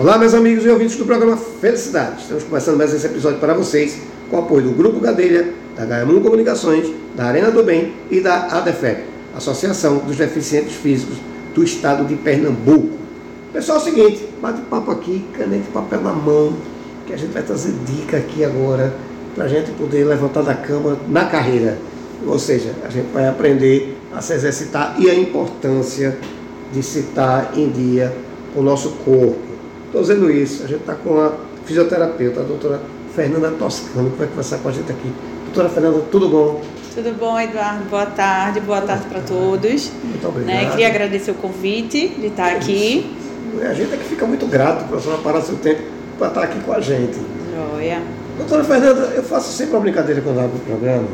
Olá, meus amigos e ouvintes do programa Felicidade. Estamos começando mais esse episódio para vocês com o apoio do Grupo Gadelha, da Gaiamun Comunicações, da Arena do Bem e da ADEFEP, Associação dos Deficientes Físicos do Estado de Pernambuco. Pessoal, é o seguinte, bate papo aqui, caneta e papel na mão, que a gente vai trazer dica aqui agora para a gente poder levantar da cama na carreira. Ou seja, a gente vai aprender a se exercitar e a importância de se estar em dia o nosso corpo Estou dizendo isso, a gente está com a fisioterapeuta, a doutora Fernanda Toscano, que vai conversar com a gente aqui. Doutora Fernanda, tudo bom? Tudo bom, Eduardo? Boa tarde, boa tarde para todos. Muito obrigado. Né? Queria agradecer o convite de estar aqui. Isso. A gente é que fica muito grato para a senhora parar seu tempo para estar aqui com a gente. Joia. Doutora Fernanda, eu faço sempre uma brincadeira quando abro o programa,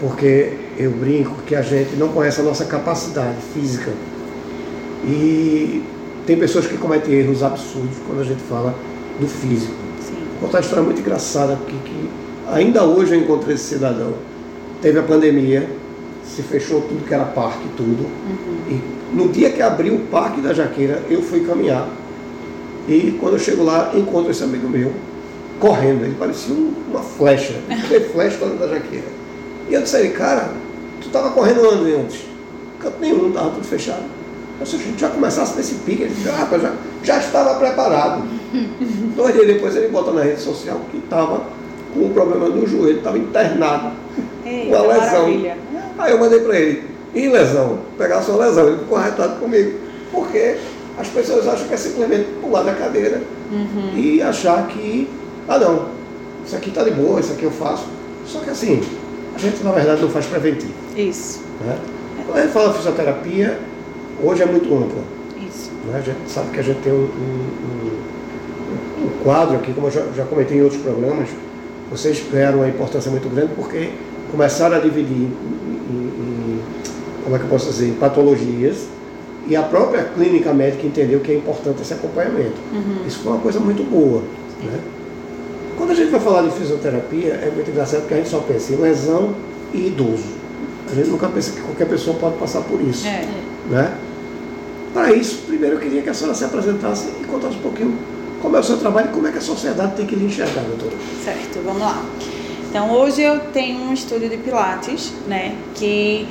porque eu brinco que a gente não conhece a nossa capacidade física. E tem pessoas que cometem erros absurdos quando a gente fala do físico. Sim. Vou contar uma história muito engraçada, porque que ainda hoje eu encontrei esse cidadão. Teve a pandemia, se fechou tudo que era parque, tudo. Uhum. E no dia que abriu o parque da Jaqueira, eu fui caminhar. E quando eu chego lá, encontro esse amigo meu, correndo. Ele parecia uma flecha, uma flecha dentro da Jaqueira. E eu disse cara, tu estava correndo onde antes? Canto nenhum, estava tudo fechado. Se a gente já começasse nesse pique, ele disse, ah, já, já estava preparado. Dois dias depois ele bota na rede social que estava com um problema do joelho, estava internado Ei, com a lesão. Maravilha. Aí eu mandei para ele, e lesão? Pegar sua lesão, ele ficou arretado comigo. Porque as pessoas acham que é simplesmente pular da cadeira uhum. e achar que, ah não, isso aqui está de boa, isso aqui eu faço. Só que assim, a gente na verdade não faz preventivo. Isso. Né? Quando a gente fala fisioterapia, hoje é muito ampla. Isso. Né? A gente sabe que a gente tem um, um, um, um quadro aqui, como eu já, já, comentei em outros programas, vocês ganharam uma importância muito grande porque começaram a dividir em, em, em como é que eu posso dizer, patologias e a própria clínica médica entendeu que é importante esse acompanhamento. Uhum. Isso foi uma coisa muito boa. Né? Quando a gente vai falar de fisioterapia, é muito engraçado porque a gente só pensa em lesão e idoso. A gente nunca pensa que qualquer pessoa pode passar por isso. É. Né? Para isso, primeiro eu queria que a senhora se apresentasse e contasse um pouquinho como é o seu trabalho e como é que a sociedade tem que lhe enxergar, doutora. Certo, vamos lá. Então, hoje eu tenho um estúdio de Pilates, né, que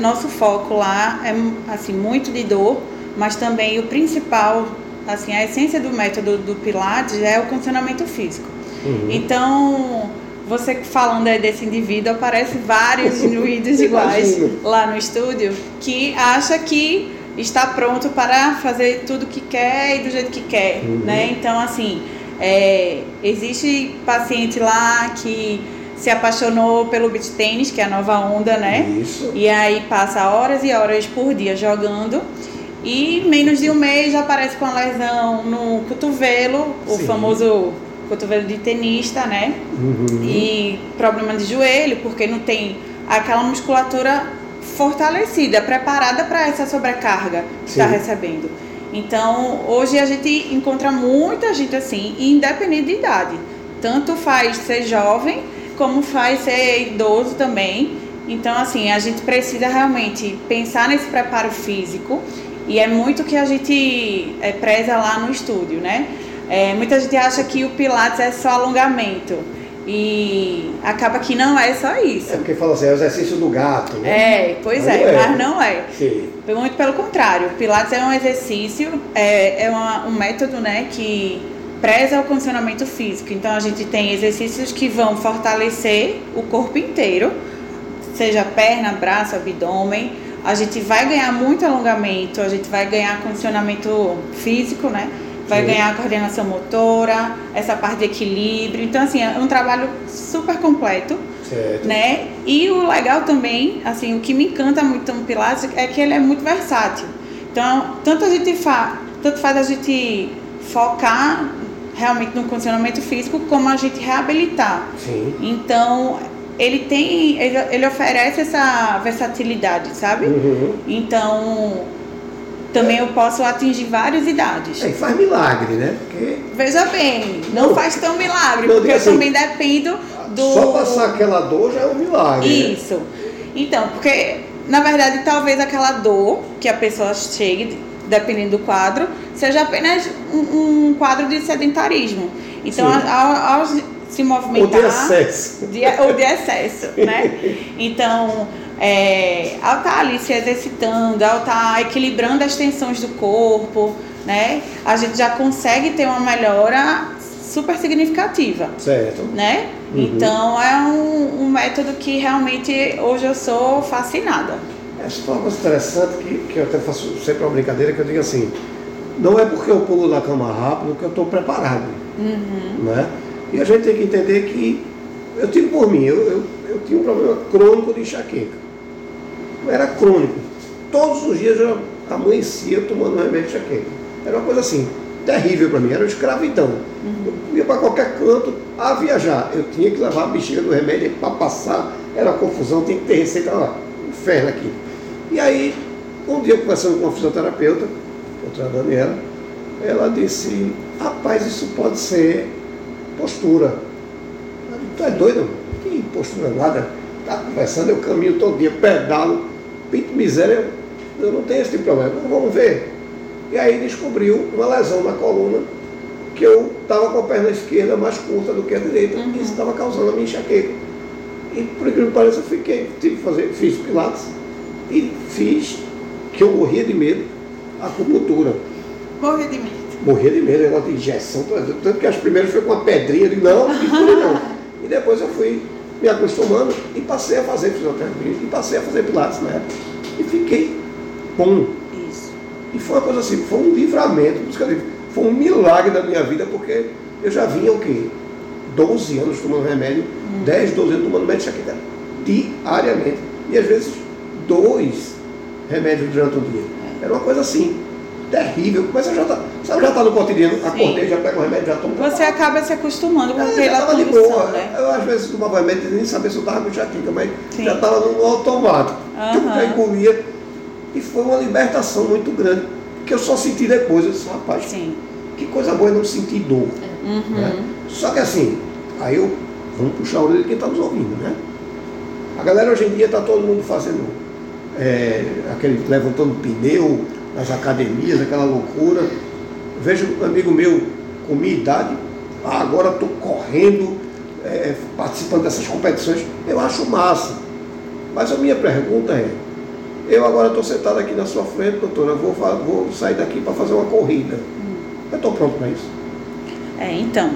nosso foco lá é assim muito de dor, mas também o principal, assim, a essência do método do Pilates é o condicionamento físico. Uhum. Então, você falando aí desse indivíduo, aparece vários indivíduos iguais lá no estúdio que acha que está pronto para fazer tudo que quer e do jeito que quer, uhum. né? Então, assim, é, existe paciente lá que se apaixonou pelo beach tênis, que é a nova onda, né? Isso. E aí passa horas e horas por dia jogando. E menos de um mês já aparece com a lesão no cotovelo, o Sim. famoso cotovelo de tenista, né? Uhum. E problema de joelho, porque não tem aquela musculatura fortalecida, preparada para essa sobrecarga que está recebendo. Então, hoje a gente encontra muita gente assim, independente de idade. Tanto faz ser jovem, como faz ser idoso também. Então, assim, a gente precisa realmente pensar nesse preparo físico e é muito que a gente é, preza lá no estúdio, né? É, muita gente acha que o Pilates é só alongamento. E acaba que não é só isso. É porque fala assim, é o exercício do gato, né? É, pois é, é, mas não é. Sim. Muito pelo contrário, Pilates é um exercício, é, é uma, um método né, que preza o condicionamento físico. Então a gente tem exercícios que vão fortalecer o corpo inteiro, seja perna, braço, abdômen. A gente vai ganhar muito alongamento, a gente vai ganhar condicionamento físico, né? Vai ganhar coordenação motora, essa parte de equilíbrio. Então, assim, é um trabalho super completo. Certo. Né? E o legal também, assim, o que me encanta muito no Pilates é que ele é muito versátil. Então, tanto a gente faz, tanto faz a gente focar realmente no condicionamento físico, como a gente reabilitar. Sim. Então, ele tem, ele, ele oferece essa versatilidade, sabe? Uhum. Então, também eu posso atingir várias idades. É, faz milagre, né? Porque... Veja bem, não, não faz tão milagre, não, porque assim, eu também dependo do. Só passar aquela dor já é um milagre. Né? Isso. Né? Então, porque, na verdade, talvez aquela dor que a pessoa chegue dependendo do quadro, seja apenas um, um quadro de sedentarismo. Então, ao, ao, se movimentar. Ou de excesso. De, ou de excesso, né? Então, é, ao estar tá ali se exercitando, ao estar tá equilibrando as tensões do corpo, né? A gente já consegue ter uma melhora super significativa. Certo. Né? Uhum. Então é um, um, método que realmente hoje eu sou fascinada. Essa foi uma coisa interessante que, que eu até faço sempre uma brincadeira que eu digo assim, não é porque eu pulo na cama rápido que eu estou preparado. Uhum. Né? E a gente tem que entender que eu tive por mim, eu, eu, eu tinha um problema crônico de enxaqueca. Era crônico. Todos os dias eu amanhecia tomando remédio de enxaqueca. Era uma coisa assim, terrível para mim, era uma escravidão. Uhum. Eu ia para qualquer canto a viajar. Eu tinha que levar a bexiga do remédio para passar, era confusão, tinha que ter receita lá. Inferno aqui. E aí, um dia conversando com uma fisioterapeuta, outra Daniela, ela disse, rapaz, isso pode ser postura. Tu é doido? Que postura nada? Tá conversando, eu caminho todo dia, pedalo, pinto miséria, eu, não tenho esse tipo de problema. Vamos ver. E aí descobriu uma lesão na coluna que eu estava com a perna esquerda mais curta do que a direita uhum. e isso estava causando a minha enxaqueca. E por incrível que pareça, eu fiquei, tive que fazer, fiz pilates e fiz, que eu morria de medo, acupuntura. Morria de medo. Morria de medo, negócio de injeção, tanto que as primeiras foi com uma pedrinha, de não, não. E depois eu fui me acostumando e passei a fazer fisioterapia, e passei a fazer pilates na época. E fiquei bom. Isso. E foi uma coisa assim, foi um livramento, foi um milagre da minha vida, porque eu já vinha o quê? 12 anos tomando remédio, hum. 10, 12 anos tomando médico enxaqueca diariamente. E às vezes dois remédios durante o dia. É. Era uma coisa assim, terrível. Mas você já está já tá no cotidiano, Sim. acordei, já pego o remédio, já tomo. Você acaba se acostumando com é, aquela condição, de boa. Né? Eu às vezes tomava remédio nem sabia se eu estava com enxaqueca, mas Sim. já estava no automático. Uhum. Eu engolia. E foi uma libertação muito grande, que eu só senti depois. Eu disse, rapaz, Sim. que coisa boa é não sentir dor. Uhum. Né? Só que assim, aí eu, vamos puxar a orelha de quem está nos ouvindo, né? A galera hoje em dia está todo mundo fazendo é, aquele levantando pneu nas academias, aquela loucura. Vejo um amigo meu com minha idade, ah, agora estou correndo, é, participando dessas competições. Eu acho massa. Mas a minha pergunta é, eu agora estou sentado aqui na sua frente, doutora, vou, vou sair daqui para fazer uma corrida. Eu estou pronto para isso. É, então,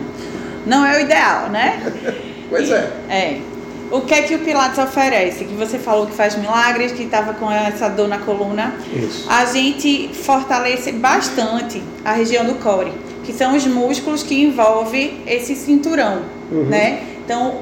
não é o ideal, né? pois é. É. O que é que o Pilates oferece? Que você falou que faz milagres, que estava com essa dor na coluna. Isso. A gente fortalece bastante a região do core, que são os músculos que envolvem esse cinturão, uhum. né? Então,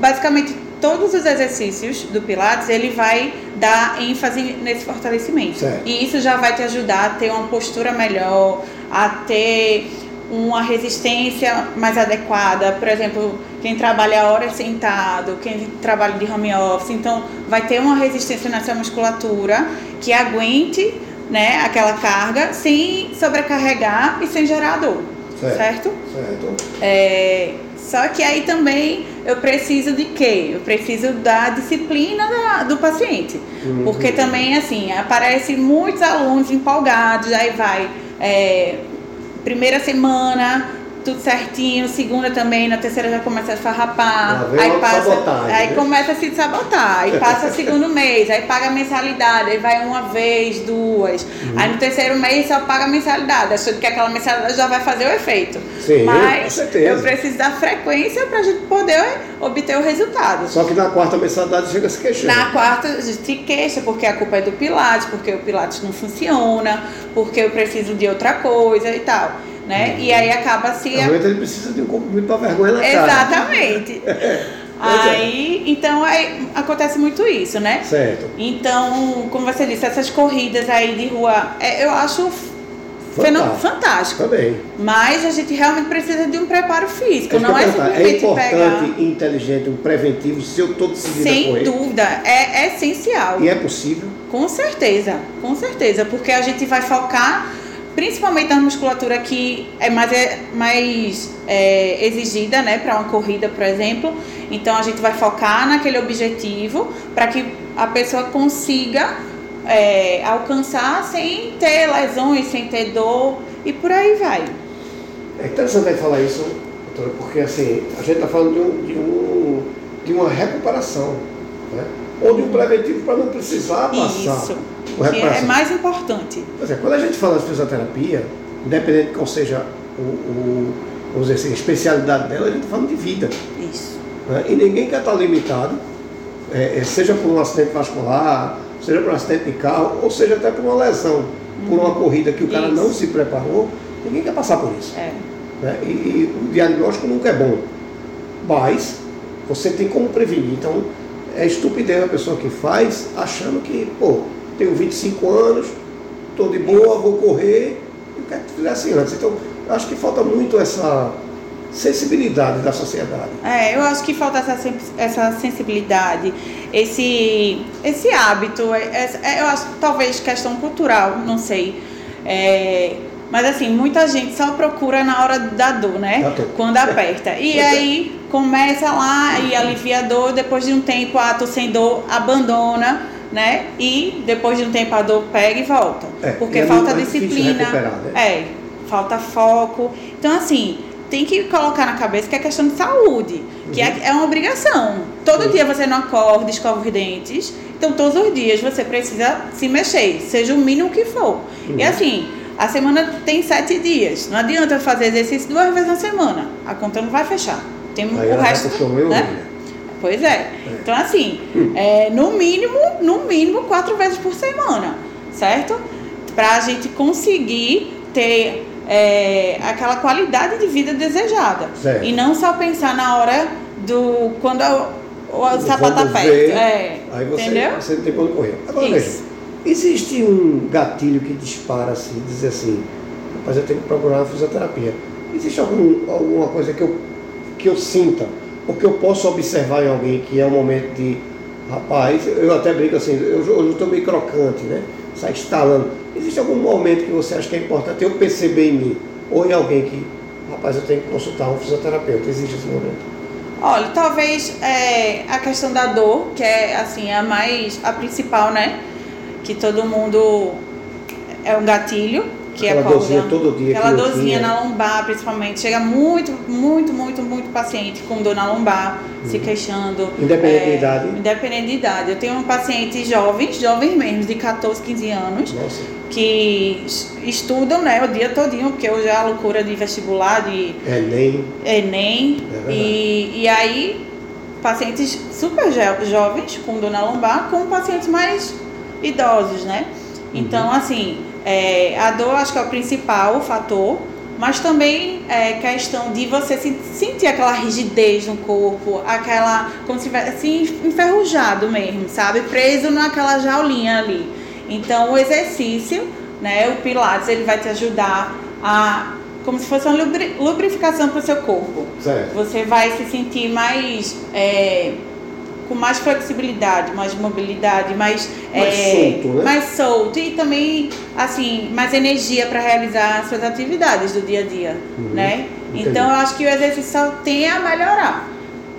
basicamente todos os exercícios do Pilates, ele vai dar ênfase nesse fortalecimento. Certo. E isso já vai te ajudar a ter uma postura melhor, a ter uma resistência mais adequada. Por exemplo, quem trabalha horas sentado, quem trabalha de home office, então vai ter uma resistência nessa musculatura que aguente né, aquela carga sem sobrecarregar e sem gerar dor. Certo? Certo. certo. É, só que aí também eu preciso de quê? Eu preciso da disciplina da, do paciente. Uhum. Porque também, assim, aparecem muitos alunos empolgados, aí vai. É, primeira semana, tudo certinho, segunda também, na terceira já começa a farrapar, aí passa, aí né? começa a se sabotar, aí passa segundo mês, aí paga mensalidade, aí vai uma vez, duas, uhum. aí no terceiro mês só paga mensalidade, achando que aquela mensalidade já vai fazer o efeito. Sim, Mas eu preciso da frequência para a gente poder obter o resultado. Só que na quarta mensalidade chega se queixando. Na quarta se queixa porque a culpa é do Pilates, porque o Pilates não funciona, porque eu preciso de outra coisa e tal né? Uhum. E aí acaba se. Realmente ele precisa de um comprimido para vergonha na cara. Exatamente. É. aí, então aí, acontece muito isso, né? Certo. Então, como você disse, essas corridas aí de rua, é, eu acho fantástico. fantástico. Também. Mas a gente realmente precisa de um preparo físico, não é simplesmente É importante pegar... inteligente, um preventivo, se eu estou decidido Sem a dúvida, é, é essencial. E é possível? Com certeza, com certeza, porque a gente vai focar principalmente na musculatura que é mais, é, mais é, exigida né, para uma corrida, por exemplo. Então a gente vai focar naquele objetivo para que a pessoa consiga é, alcançar sem ter lesões, sem ter dor e por aí vai. É interessante falar isso, doutora, porque assim, a gente está falando de, um, de, um, de uma recuperação, né? ou de um preventivo para não precisar passar. Isso, que é mais importante. Pois é, quando a gente fala de fisioterapia, independente de qual seja o, o vamos dizer assim, a especialidade dela, a gente está falando de vida. Isso. Né? E ninguém quer estar limitado, é, é, seja por um acidente vascular, seja por um acidente de carro, ou seja até por uma lesão, uhum. por uma corrida que o cara isso. não se preparou, ninguém quer passar por isso. É. Né? E, e, o diagnóstico nunca é bom. Mas você tem como prevenir. Então, é estupidez a pessoa que faz achando que, pô, tenho 25 anos, estou de boa, vou correr, eu quero que fizesse antes. Então, acho que falta muito essa sensibilidade da sociedade. É, eu acho que falta essa, essa sensibilidade, esse, esse hábito, é, é, é, eu acho talvez questão cultural, não sei. É, mas assim, muita gente só procura na hora da dor, né? dor. Quando aperta. E é. aí começa lá e alivia a dor, depois de um tempo, ah, tô sem dor, abandona, né? E depois de um tempo a dor pega e volta. É, porque e falta disciplina. Né? É, falta foco. Então, assim, tem que colocar na cabeça que é questão de saúde, que é, uhum. é, é uma obrigação. Todo uhum. dia você não acorda, escova os dentes. Então, todos os dias você precisa se mexer, seja o mínimo que for. Uhum. E assim, a semana tem sete dias. Não adianta fazer exercício duas vezes na semana. A conta não vai fechar. Tem Aí o resto. Né? Pois é. Então, assim, é, no mínimo, no mínimo, quatro vezes por semana, certo? Para a gente conseguir ter é, aquela qualidade de vida desejada. Certo. E não só pensar na hora do. quando o, o sapato aperta. É, aí você, entendeu? você não tem quando correr. Agora Isso. veja, existe um gatilho que dispara assim, dizer assim, rapaz, eu tenho que procurar uma fisioterapia. Existe algum, alguma coisa que eu, que eu sinta, ou que eu possa observar em alguém que é um momento de. Rapaz, eu até brinco assim, eu, estou meio crocante, né? Sai instalando Existe algum momento que você acha que é importante eu perceber em mim, ou em alguém que, rapaz, eu tenho que consultar um fisioterapeuta? Existe esse momento? Olha, talvez é, a questão da dor, que é assim, a mais, a principal, né? Que todo mundo é um gatilho que aquela acorda, dorzinha todo dia. Aquela dorzinha na lombar, principalmente. Chega muito, muito, muito, muito paciente com dor na lombar, uhum. se queixando. Independente é, de idade? Independente de idade. Eu tenho pacientes jovens, jovens mesmo, de 14, 15 anos. Nossa. Que estudam né, o dia todinho, porque hoje é a loucura de vestibular, de Enem. Enem. É e, e aí, pacientes super jovens com dor na lombar, com pacientes mais idosos, né? Então, uhum. assim, é, a dor acho que é o principal fator, mas também é questão de você sentir aquela rigidez no corpo, aquela como se tivesse enferrujado mesmo, sabe? Preso naquela jaulinha ali. Então o exercício, né, o Pilates, ele vai te ajudar a como se fosse uma lubrificação para o seu corpo. Certo. Você vai se sentir mais é, com mais flexibilidade, mais mobilidade, mais, mais é, solto, né? mais solto e também assim mais energia para realizar suas atividades do dia a dia, uhum. né? Entendi. Então eu acho que o exercício só tem a melhorar.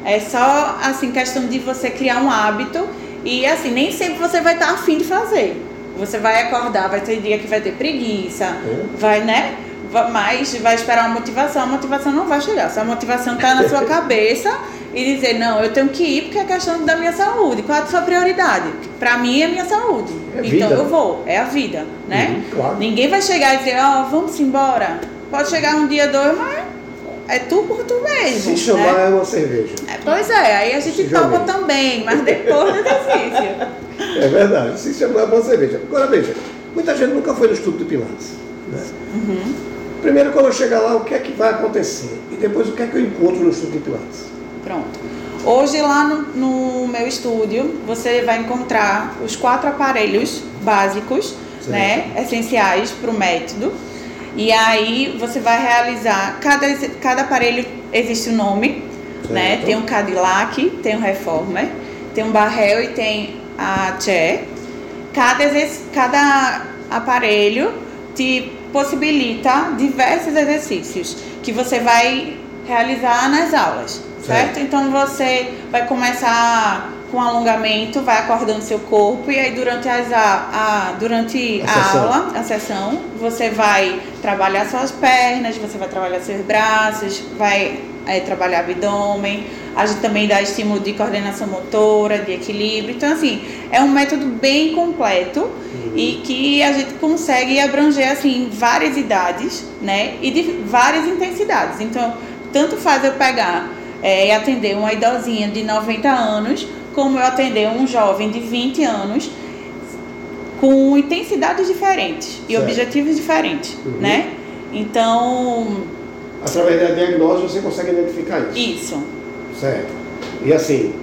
É só assim questão de você criar um hábito e assim nem sempre você vai estar afim de fazer. Você vai acordar, vai ter dia que vai ter preguiça, é. vai, né? Mas vai esperar uma motivação, a motivação não vai chegar. Se a motivação está na sua cabeça, e dizer, não, eu tenho que ir porque é questão da minha saúde. Qual é a sua prioridade? Para mim é a minha saúde. É então eu vou, é a vida, né? Uhum, claro. Ninguém vai chegar e dizer, ó, oh, vamos embora. Pode chegar um dia, dois, mas é tu por tu mesmo. Se chamar né? é uma cerveja. É, pois é, aí a gente toma também, mas depois do exercício. É verdade, se chamar é uma cerveja. Agora veja, muita gente nunca foi no estudo de Pilates. Né? Uhum. Primeiro, quando eu chegar lá, o que é que vai acontecer? E depois, o que é que eu encontro no estudo de Pilates? Pronto. Hoje lá no, no, meu estúdio você vai encontrar os quatro aparelhos básicos, certo. né, essenciais para o método. E aí você vai realizar cada cada aparelho existe um nome, certo. né? Tem um Cadillac, tem um Reformer, tem um Barrel e tem a Chair. Cada cada aparelho te possibilita diversos exercícios que você vai realizar nas aulas certo? Então você vai começar com alongamento, vai acordando seu corpo e aí durante, as, a, a durante a, a aula, a sessão, você vai trabalhar suas pernas, você vai trabalhar seus braços, vai é, trabalhar abdômen, a gente também dá estímulo de coordenação motora, de equilíbrio. Então, assim, é um método bem completo uhum. e que a gente consegue abranger, assim, várias idades, né? E de várias intensidades. Então, tanto faz eu pegar é, atender uma idosinha de 90 anos, como eu atender um jovem de 20 anos com intensidades diferentes e certo. objetivos diferentes, uhum. né? Então... Através da diagnose você consegue identificar isso. Isso. Certo. E assim,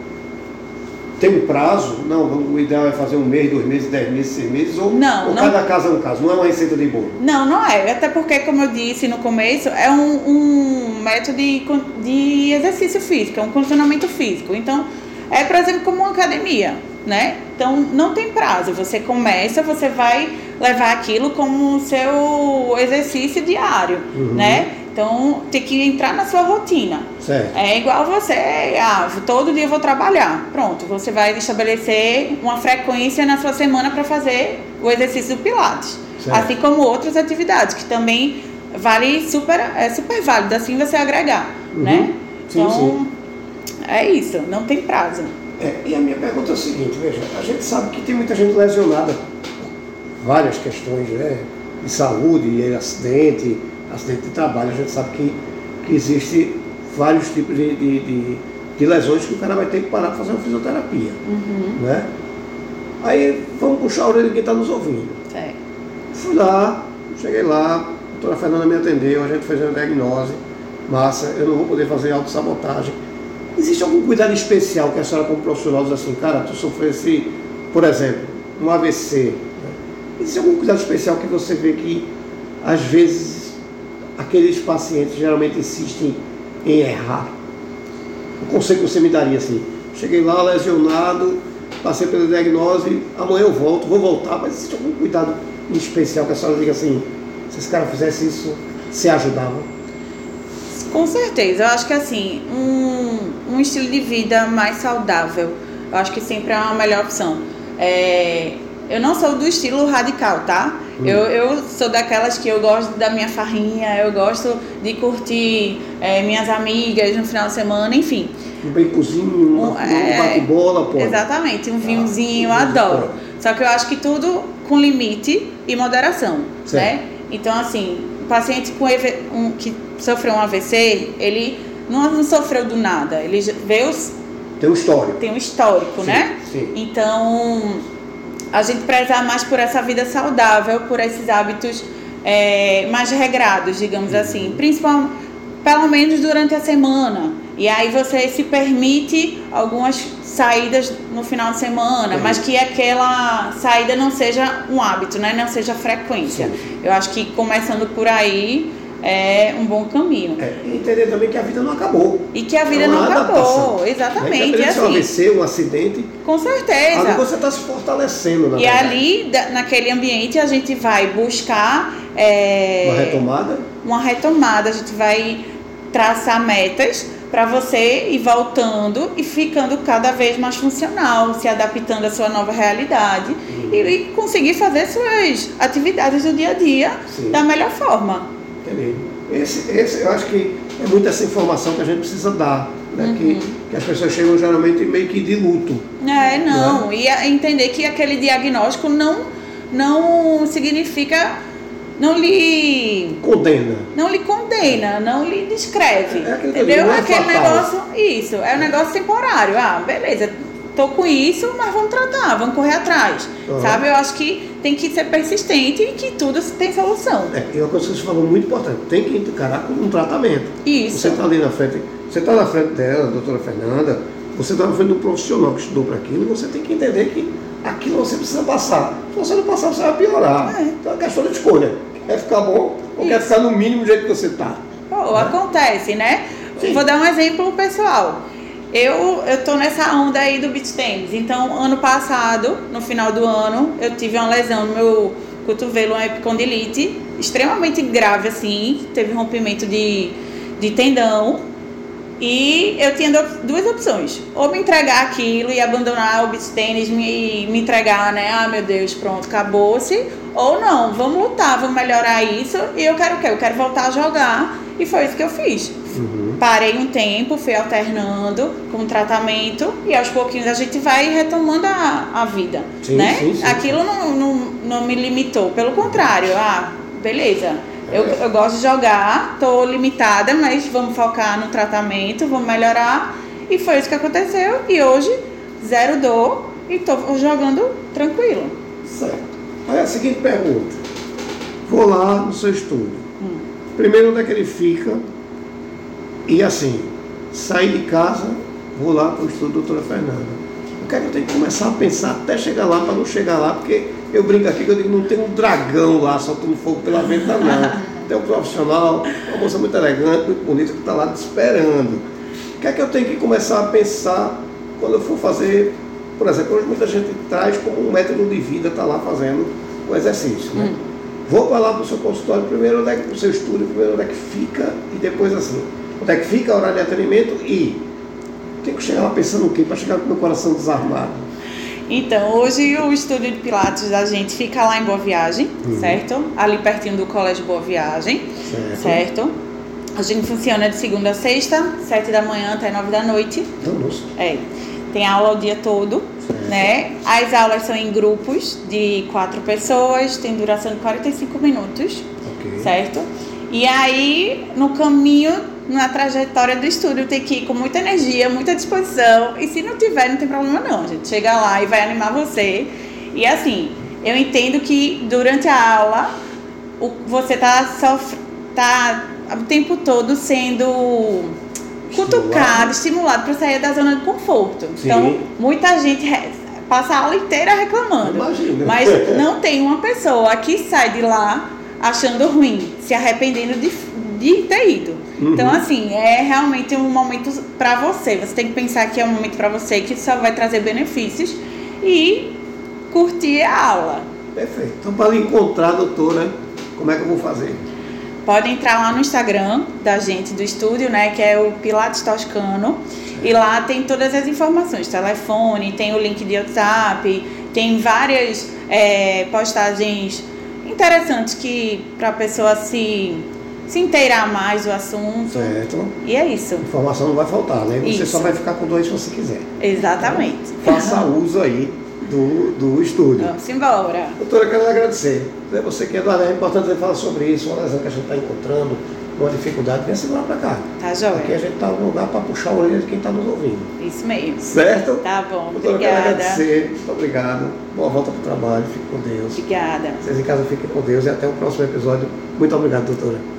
tem um prazo? Não, o ideal é fazer um mês, dois meses, dez meses, seis meses, ou, não, ou não, cada caso é um caso, não é uma receita de bolo? Não, não é. Até porque, como eu disse no começo, é um, um método de, de exercício físico, é um condicionamento físico. Então, é, por exemplo, como uma academia, né? Então, não tem prazo. Você começa, você vai levar aquilo como seu exercício diário, uhum. né? Então, tem que entrar na sua rotina. Certo. É igual você, ah, todo dia eu vou trabalhar. Pronto, você vai estabelecer uma frequência na sua semana para fazer o exercício do Pilates. Certo. Assim como outras atividades, que também vale super, é super válido, assim você agregar, uhum. né? Sim, então, sim. é isso, não tem prazo. É, e a minha pergunta é a seguinte, veja, a gente sabe que tem muita gente lesionada por várias questões, né? De saúde, e acidente, acidente de trabalho, a gente sabe que, que existe vários tipos de, de, de, de lesões que o cara vai ter que parar para fazer uma fisioterapia. Uhum. Né? Aí vamos puxar a orelha de quem está nos ouvindo. É. Fui lá, cheguei lá, a doutora Fernanda me atendeu, a gente fez uma diagnose, massa, eu não vou poder fazer autossabotagem. Existe algum cuidado especial que a senhora como profissional diz assim, cara, tu sofresse, por exemplo, um AVC. Né? Existe algum cuidado especial que você vê que às vezes aqueles pacientes geralmente insistem em errar. O conselho que você me daria assim, cheguei lá lesionado, passei pela diagnose, amanhã eu volto, vou voltar, mas existe algum cuidado em especial que a senhora diga assim, se esse cara fizesse isso, se ajudava? Com certeza, eu acho que assim, um, um estilo de vida mais saudável, eu acho que sempre é uma melhor opção. É, eu não sou do estilo radical, tá? Hum. Eu, eu sou daquelas que eu gosto da minha farrinha, eu gosto de curtir é, minhas amigas no final de semana, enfim. Um baconzinho, um, um é, bola pô. Exatamente, um vinhozinho, ah, eu adoro. Só que eu acho que tudo com limite e moderação, certo. né? Então, assim, o paciente com um, que sofreu um AVC, ele não, não sofreu do nada, ele veio... Tem um histórico. Tem um histórico, sim, né? Sim. Então a gente prezar mais por essa vida saudável, por esses hábitos é, mais regrados, digamos assim, principalmente pelo menos durante a semana. E aí você se permite algumas saídas no final de semana, mas que aquela saída não seja um hábito, né? Não seja frequência. Eu acho que começando por aí é um bom caminho. É, e entender também que a vida não acabou. E que a vida é não acabou, exatamente. É assim, um AVC, um acidente. Com certeza. Ali você está se fortalecendo, na E verdade. ali, naquele ambiente, a gente vai buscar. É, uma retomada? Uma retomada. A gente vai traçar metas para você ir voltando e ficando cada vez mais funcional, se adaptando à sua nova realidade uhum. e, e, conseguir fazer suas atividades do dia a dia Sim. da melhor forma. Entendi. Esse, esse, eu acho que é muita essa informação que a gente precisa dar. Né? Uhum. Que, que as pessoas chegam geralmente meio que de luto. É, não. Né? E entender que aquele diagnóstico não, não significa não lhe condena. Não lhe condena, não lhe descreve. É, é entendeu? É aquele negócio, isso, é um negócio temporário. Ah, beleza, tô com isso, mas vamos tratar, vamos correr atrás. Uhum. Sabe? Eu acho que tem que ser persistente e que tudo tem solução. É, e uma coisa que você falou muito importante, tem que encarar como um tratamento. Isso. Você está ali na frente, você está na frente dela, doutora Fernanda, você está na frente do profissional que estudou para aquilo, você tem que entender que aquilo você precisa passar. Se você não passar, você vai piorar. É. Então é questão de escolha. Quer ficar bom ou Isso. quer ficar no mínimo do jeito que você está. Né? acontece, né? Sim. Vou dar um exemplo pessoal. Eu, eu tô nessa onda aí do beach tennis. Então, ano passado, no final do ano, eu tive uma lesão no meu cotovelo, uma epicondilite, extremamente grave assim. Teve rompimento de, de tendão. E eu tinha duas opções. Ou me entregar aquilo e abandonar o beach tênis, me, me entregar, né? Ah, meu Deus, pronto, acabou-se. Ou não, vamos lutar, vamos melhorar isso. E eu quero o quê? Eu quero voltar a jogar. E foi isso que eu fiz. Uhum. Parei um tempo, fui alternando com o tratamento e aos pouquinhos a gente vai retomando a, a vida, sim, né? Sim, sim, Aquilo não, não, não me limitou, pelo contrário, ah, beleza, eu, eu gosto de jogar, tô limitada, mas vamos focar no tratamento, vamos melhorar. E foi isso que aconteceu. E hoje, zero dor e tô jogando tranquilo. Certo. Aí a seguinte pergunta. Vou lá no seu estúdio. Hum. Primeiro, onde é que ele fica? E assim, sair de casa, vou lá para o estúdio da doutora Fernanda. O que é que eu tenho que começar a pensar até chegar lá para não chegar lá, porque eu brinco aqui que eu digo, não tem um dragão lá soltando fogo pela venta, não. Tem um profissional, uma moça muito elegante, muito bonita, que está lá te esperando. O que é que eu tenho que começar a pensar quando eu for fazer, por exemplo, hoje muita gente traz como um método de vida, está lá fazendo o exercício. Né? Hum. Vou para lá para o seu consultório, primeiro onde é que o seu estúdio, primeiro onde é que fica e depois assim, onde é que fica a hora de atendimento e tenho que chegar lá pensando o quê? Para chegar com meu coração desarmado. Então, hoje o estúdio de Pilates da gente fica lá em Boa Viagem, uhum. certo? Ali pertinho do Colégio Boa Viagem, certo. certo? A gente funciona de segunda a sexta, sete da manhã até nove da noite. Nossa. É. Tem aula o dia todo, certo. né? As aulas são em grupos de quatro pessoas, tem duração de 45 minutos, okay. certo? E aí, no caminho na trajetória do estúdio tem que ir com muita energia, muita disposição. E se não tiver, não tem problema não. Gente chega lá e vai animar você. E assim, eu entendo que durante a aula o, você tá, sofr, tá o tempo todo sendo cutucado, estimulado para sair da zona de conforto. Sim. Então, muita gente passa a aula inteira reclamando. Imagina. Mas não tem uma pessoa que sai de lá achando ruim, se arrependendo de, de ter ido. Uhum. Então, assim, é realmente um momento para você. Você tem que pensar que é um momento para você que só vai trazer benefícios e curtir a aula. Perfeito. Então, para encontrar a doutora, como é que eu vou fazer? Pode entrar lá no Instagram da gente do estúdio, né, que é o Pilates Toscano, e lá tem todas as informações, telefone, tem o link de WhatsApp, tem várias é, postagens interessantes que para a pessoa se se inteirar mais do assunto. Certo. E é isso. Informação não vai faltar, né? Você isso. só vai ficar com dois se você quiser. Exatamente. Então, faça uso aí do, do estúdio. Vamos embora. Doutora, quero agradecer. Você que é do área, é importante falar sobre isso, uma lesão que a gente está encontrando, uma dificuldade, vem segurar para cá. Tá joia. Aqui a gente está no lugar para puxar o orelha de quem está nos ouvindo. Isso mesmo. Certo? Tá bom. Doutora, obrigada. quero agradecer. Muito obrigado. Boa volta para o trabalho. Fique com Deus. Obrigada. Vocês em casa fiquem com Deus e até o próximo episódio. Muito obrigado, doutora.